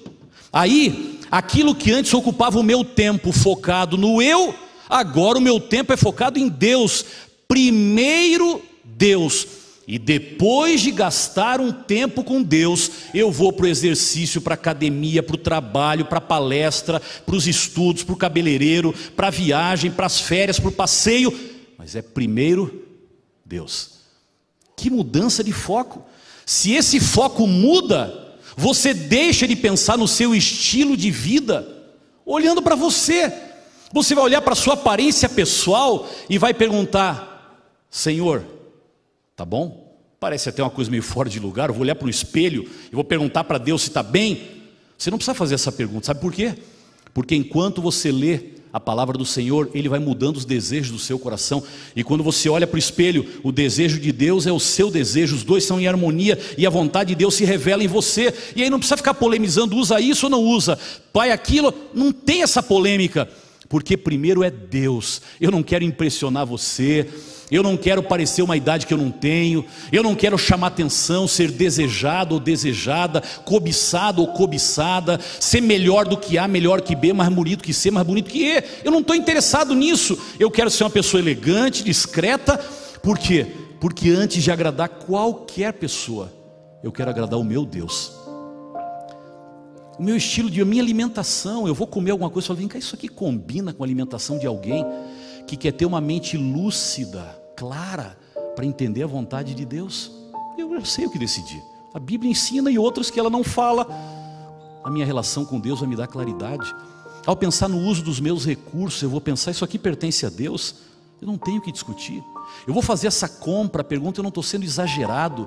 Aí, aquilo que antes ocupava o meu tempo focado no eu, agora o meu tempo é focado em Deus. Primeiro Deus. E depois de gastar um tempo com Deus, eu vou para o exercício, para a academia, para o trabalho, para a palestra, para os estudos, para o cabeleireiro, para a viagem, para as férias, para o passeio. Mas é primeiro Deus. Que mudança de foco. Se esse foco muda, você deixa de pensar no seu estilo de vida, olhando para você. Você vai olhar para a sua aparência pessoal e vai perguntar: Senhor, tá bom? Parece até uma coisa meio fora de lugar. Eu vou olhar para o espelho e vou perguntar para Deus se está bem. Você não precisa fazer essa pergunta, sabe por quê? Porque enquanto você lê a palavra do Senhor, Ele vai mudando os desejos do seu coração. E quando você olha para o espelho, o desejo de Deus é o seu desejo, os dois são em harmonia e a vontade de Deus se revela em você. E aí não precisa ficar polemizando, usa isso ou não usa, pai aquilo, não tem essa polêmica, porque primeiro é Deus. Eu não quero impressionar você, eu não quero parecer uma idade que eu não tenho, eu não quero chamar atenção, ser desejado ou desejada, cobiçado ou cobiçada, ser melhor do que A, melhor que B, mais bonito que C, mais bonito que E. Eu não estou interessado nisso. Eu quero ser uma pessoa elegante, discreta, por quê? Porque antes de agradar qualquer pessoa, eu quero agradar o meu Deus. O meu estilo de a minha alimentação, eu vou comer alguma coisa, eu falo, vem cá, isso aqui combina com a alimentação de alguém que quer ter uma mente lúcida, clara, para entender a vontade de Deus. Eu já sei o que decidir. A Bíblia ensina e outras que ela não fala. A minha relação com Deus vai me dar claridade. Ao pensar no uso dos meus recursos, eu vou pensar: isso aqui pertence a Deus. Eu não tenho que discutir. Eu vou fazer essa compra, pergunta, eu não estou sendo exagerado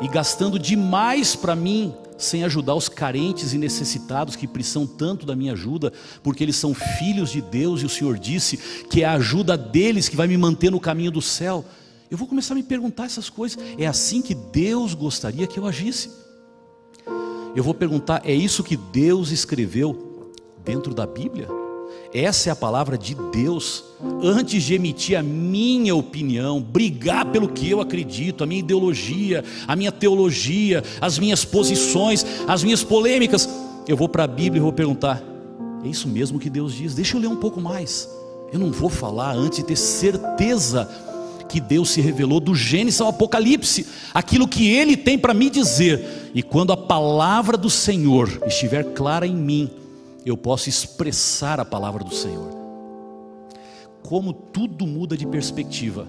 e gastando demais para mim, sem ajudar os carentes e necessitados que precisam tanto da minha ajuda, porque eles são filhos de Deus e o Senhor disse que é a ajuda deles que vai me manter no caminho do céu. Eu vou começar a me perguntar essas coisas. É assim que Deus gostaria que eu agisse? Eu vou perguntar: é isso que Deus escreveu dentro da Bíblia? Essa é a palavra de Deus. Antes de emitir a minha opinião, brigar pelo que eu acredito, a minha ideologia, a minha teologia, as minhas posições, as minhas polêmicas, eu vou para a Bíblia e vou perguntar: é isso mesmo que Deus diz? Deixa eu ler um pouco mais. Eu não vou falar antes de ter certeza que Deus se revelou do Gênesis ao Apocalipse, aquilo que Ele tem para me dizer. E quando a palavra do Senhor estiver clara em mim, eu posso expressar a palavra do Senhor. Como tudo muda de perspectiva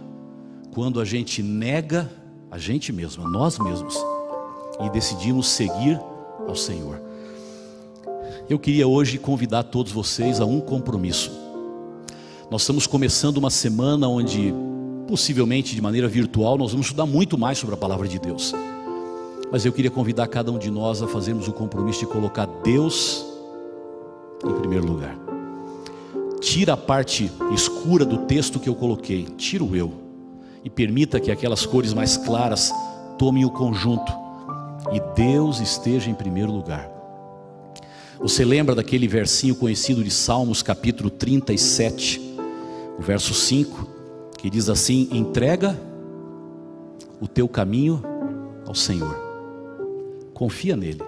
quando a gente nega a gente mesmo, nós mesmos, e decidimos seguir ao Senhor. Eu queria hoje convidar todos vocês a um compromisso. Nós estamos começando uma semana onde, possivelmente de maneira virtual, nós vamos estudar muito mais sobre a palavra de Deus. Mas eu queria convidar cada um de nós a fazermos o compromisso de colocar Deus em primeiro lugar. Tira a parte escura do texto que eu coloquei, tira o eu, e permita que aquelas cores mais claras tomem o conjunto, e Deus esteja em primeiro lugar. Você lembra daquele versinho conhecido de Salmos, capítulo 37, o verso 5, que diz assim: entrega o teu caminho ao Senhor, confia nele,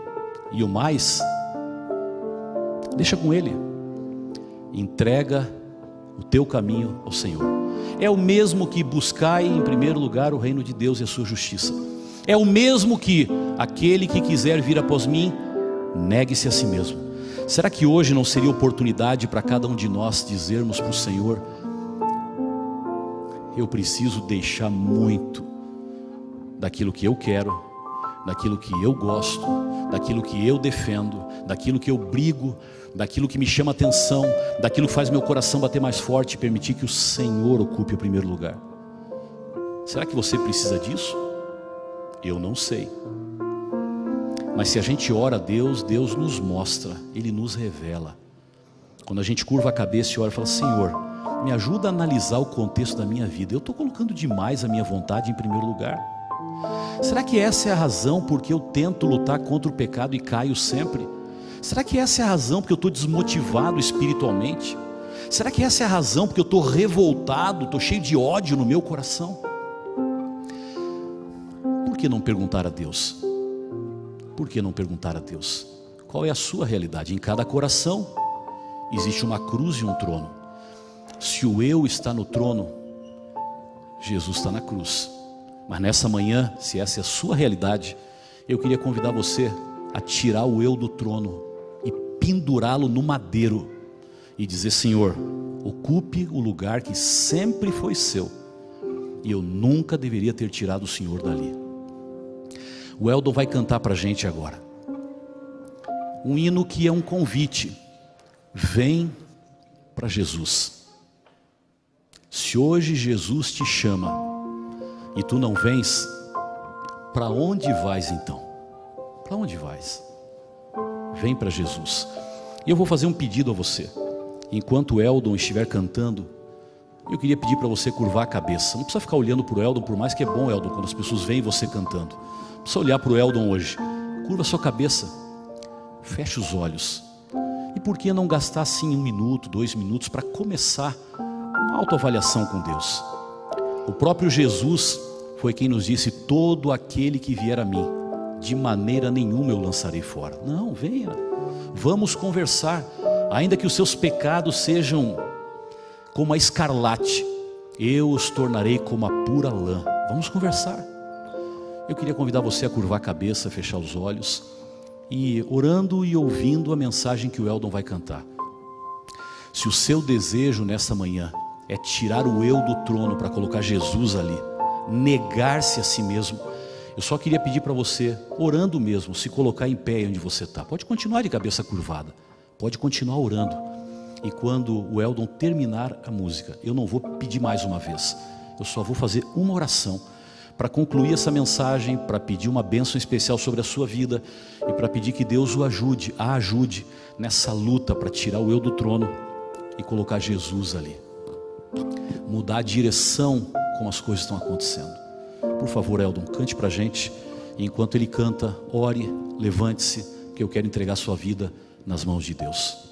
e o mais Deixa com Ele. Entrega o teu caminho ao Senhor. É o mesmo que buscai em primeiro lugar o reino de Deus e a sua justiça. É o mesmo que aquele que quiser vir após mim, negue-se a si mesmo. Será que hoje não seria oportunidade para cada um de nós dizermos para o Senhor: Eu preciso deixar muito daquilo que eu quero, daquilo que eu gosto, daquilo que eu defendo, daquilo que eu brigo, daquilo que me chama atenção, daquilo que faz meu coração bater mais forte e permitir que o Senhor ocupe o primeiro lugar. Será que você precisa disso? Eu não sei. Mas se a gente ora a Deus, Deus nos mostra, Ele nos revela. Quando a gente curva a cabeça e ora e fala: Senhor, me ajuda a analisar o contexto da minha vida. Eu estou colocando demais a minha vontade em primeiro lugar. Será que essa é a razão porque eu tento lutar contra o pecado e caio sempre? Será que essa é a razão porque eu estou desmotivado espiritualmente? Será que essa é a razão porque eu estou revoltado, estou cheio de ódio no meu coração? Por que não perguntar a Deus? Por que não perguntar a Deus? Qual é a sua realidade? Em cada coração existe uma cruz e um trono. Se o eu está no trono, Jesus está na cruz. Mas nessa manhã, se essa é a sua realidade, eu queria convidar você a tirar o eu do trono pendurá-lo no madeiro e dizer: Senhor, ocupe o lugar que sempre foi seu, e eu nunca deveria ter tirado o Senhor dali. O Eldon vai cantar para a gente agora. Um hino que é um convite. Vem para Jesus. Se hoje Jesus te chama e tu não vens, para onde vais então? Para onde vais? Vem para Jesus. E eu vou fazer um pedido a você. Enquanto o Eldon estiver cantando, eu queria pedir para você curvar a cabeça. Não precisa ficar olhando para o Eldon, por mais que é bom, Eldon, quando as pessoas veem você cantando. Não precisa olhar para o Eldon hoje. Curva a sua cabeça. Feche os olhos. E por que não gastar assim um minuto, dois minutos para começar uma autoavaliação com Deus? O próprio Jesus foi quem nos disse: Todo aquele que vier a mim, de maneira nenhuma eu lançarei fora. Não, venha, vamos conversar, ainda que os seus pecados sejam como a escarlate, eu os tornarei como a pura lã. Vamos conversar. Eu queria convidar você a curvar a cabeça, fechar os olhos e orando e ouvindo a mensagem que o Eldon vai cantar. Se o seu desejo nessa manhã é tirar o eu do trono para colocar Jesus ali, negar-se a si mesmo, eu só queria pedir para você, orando mesmo, se colocar em pé onde você está. Pode continuar de cabeça curvada, pode continuar orando. E quando o Eldon terminar a música, eu não vou pedir mais uma vez, eu só vou fazer uma oração para concluir essa mensagem, para pedir uma bênção especial sobre a sua vida e para pedir que Deus o ajude, a ajude nessa luta para tirar o eu do trono e colocar Jesus ali. Mudar a direção como as coisas estão acontecendo. Por favor, Eldon, cante para a gente. E enquanto ele canta, ore, levante-se, que eu quero entregar sua vida nas mãos de Deus.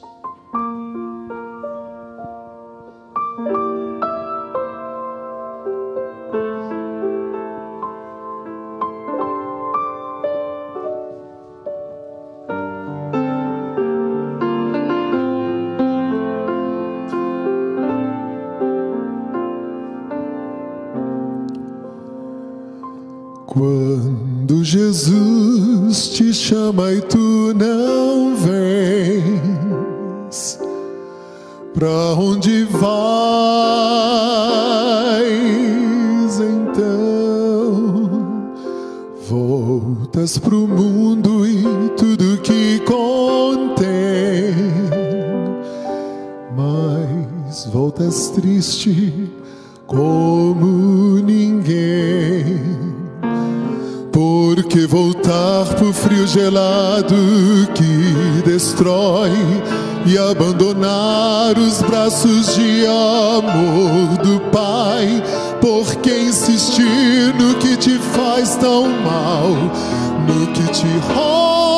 Chama e tu não vens, pra onde vais então? Voltas pro mundo e tudo que contém, mas voltas triste como ninguém. Porque voltar pro frio gelado que destrói e abandonar os braços de amor do Pai. Porque insistir no que te faz tão mal, no que te rouba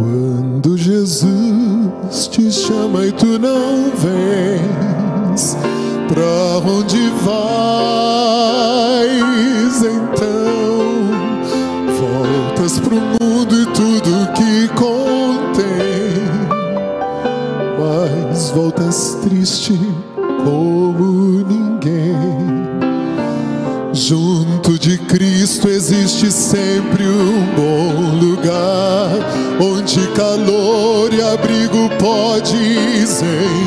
Quando Jesus te chama e tu não vens, pra onde vais então? Voltas pro mundo e tudo que contém, mas voltas triste onde calor e abrigo podes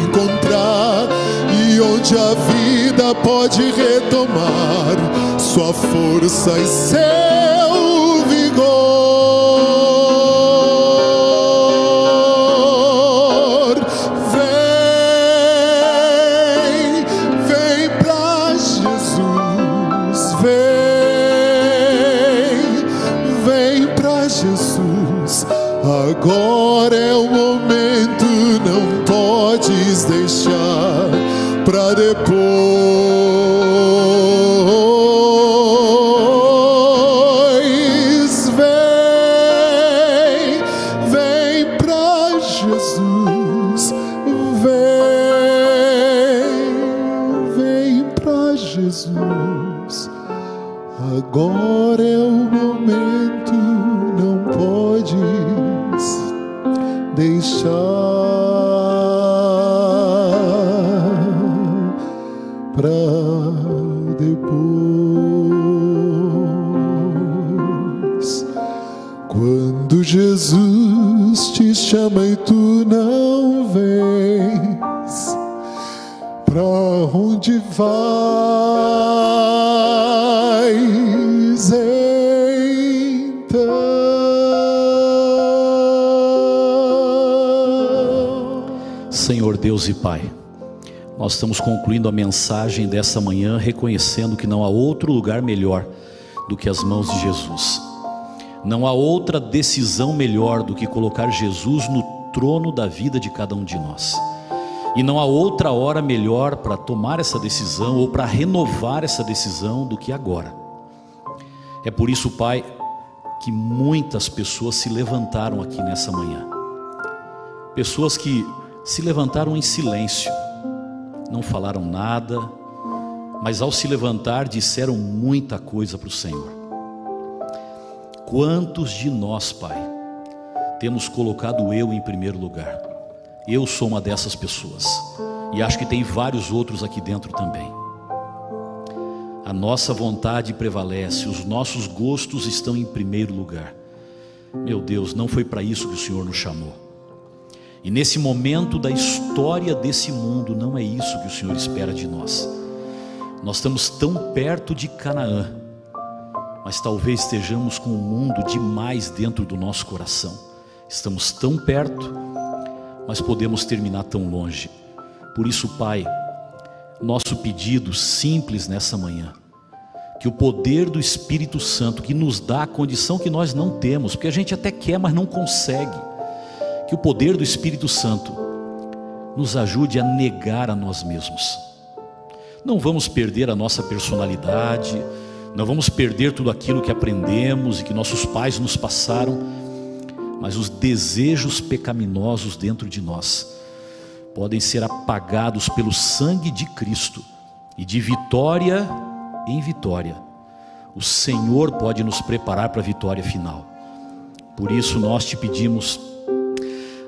encontrar, e onde a vida pode retomar sua força e seu pra depois. Quando Jesus te chama e tu não vens, pra onde vais? Então. Senhor Deus e Pai nós estamos concluindo a mensagem dessa manhã reconhecendo que não há outro lugar melhor do que as mãos de Jesus. Não há outra decisão melhor do que colocar Jesus no trono da vida de cada um de nós. E não há outra hora melhor para tomar essa decisão ou para renovar essa decisão do que agora. É por isso, Pai, que muitas pessoas se levantaram aqui nessa manhã. Pessoas que se levantaram em silêncio, não falaram nada, mas ao se levantar disseram muita coisa para o Senhor. Quantos de nós, Pai, temos colocado eu em primeiro lugar? Eu sou uma dessas pessoas, e acho que tem vários outros aqui dentro também. A nossa vontade prevalece, os nossos gostos estão em primeiro lugar. Meu Deus, não foi para isso que o Senhor nos chamou. E nesse momento da história desse mundo, não é isso que o Senhor espera de nós. Nós estamos tão perto de Canaã, mas talvez estejamos com o mundo demais dentro do nosso coração. Estamos tão perto, mas podemos terminar tão longe. Por isso, Pai, nosso pedido simples nessa manhã, que o poder do Espírito Santo, que nos dá a condição que nós não temos, porque a gente até quer, mas não consegue, que o poder do Espírito Santo nos ajude a negar a nós mesmos. Não vamos perder a nossa personalidade, não vamos perder tudo aquilo que aprendemos e que nossos pais nos passaram, mas os desejos pecaminosos dentro de nós podem ser apagados pelo sangue de Cristo e de vitória em vitória. O Senhor pode nos preparar para a vitória final. Por isso nós te pedimos,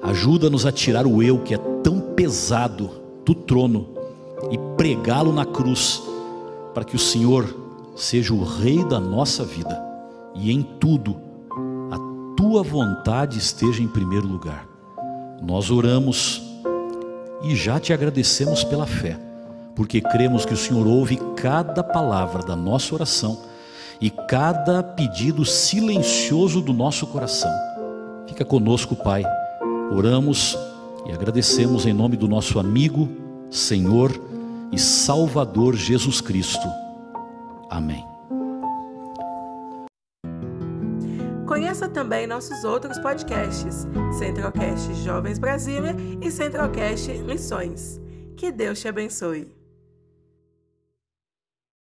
ajuda-nos a tirar o eu que é tão pesado do trono e pregá-lo na cruz, para que o Senhor seja o Rei da nossa vida e em tudo a tua vontade esteja em primeiro lugar. Nós oramos e já te agradecemos pela fé, porque cremos que o Senhor ouve cada palavra da nossa oração e cada pedido silencioso do nosso coração. Fica conosco, Pai. Oramos e agradecemos em nome do nosso amigo, Senhor e Salvador Jesus Cristo. Amém. Conheça também nossos outros podcasts, Centralcast Jovens Brasília e Centralcast Missões. Que Deus te abençoe.